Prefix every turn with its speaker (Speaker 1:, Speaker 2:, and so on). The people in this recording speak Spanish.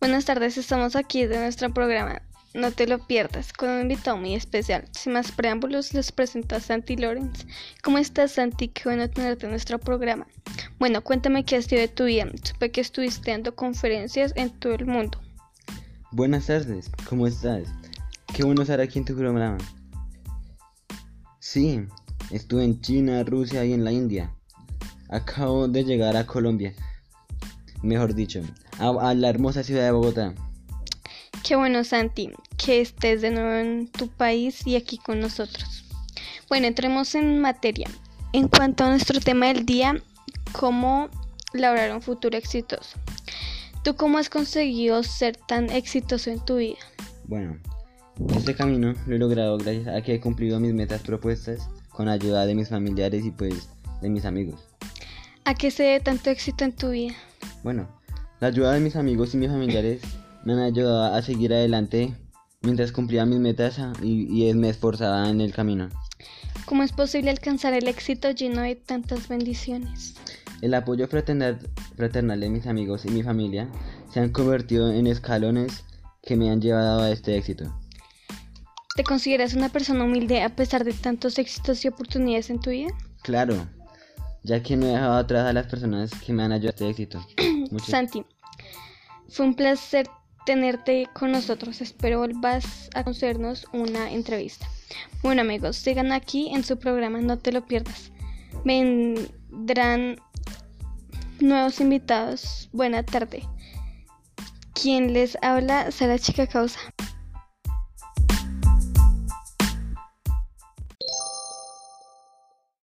Speaker 1: Buenas tardes, estamos aquí de nuestro programa. No te lo pierdas, con un invitado muy especial. Sin más preámbulos, les presento a Santi Lorenz. ¿Cómo estás, Santi? Qué bueno tenerte en nuestro programa. Bueno, cuéntame qué ha sido de tu vida. Supe que estuviste dando conferencias en todo el mundo.
Speaker 2: Buenas tardes, ¿cómo estás? Qué bueno estar aquí en tu programa. Sí, estuve en China, Rusia y en la India. Acabo de llegar a Colombia. Mejor dicho, a, a la hermosa ciudad de Bogotá.
Speaker 1: Qué bueno, Santi, que estés de nuevo en tu país y aquí con nosotros. Bueno, entremos en materia. En cuanto a nuestro tema del día, cómo lograr un futuro exitoso. ¿Tú cómo has conseguido ser tan exitoso en tu vida?
Speaker 2: Bueno, este camino lo he logrado gracias a que he cumplido mis metas propuestas con ayuda de mis familiares y pues de mis amigos.
Speaker 1: ¿A qué se debe tanto éxito en tu vida?
Speaker 2: Bueno, la ayuda de mis amigos y mis familiares me han ayudado a seguir adelante mientras cumplía mis metas y, y me esforzaba en el camino.
Speaker 1: ¿Cómo es posible alcanzar el éxito lleno de tantas bendiciones?
Speaker 2: El apoyo fraternal, fraternal de mis amigos y mi familia se han convertido en escalones que me han llevado a este éxito.
Speaker 1: ¿Te consideras una persona humilde a pesar de tantos éxitos y oportunidades en tu vida?
Speaker 2: Claro, ya que no he dejado atrás a las personas que me han ayudado a este éxito.
Speaker 1: Santi, fue un placer tenerte con nosotros. Espero volvas a concedernos una entrevista. Bueno amigos, sigan aquí en su programa, no te lo pierdas. Vendrán nuevos invitados. Buena tarde. Quien les habla será Chica Causa.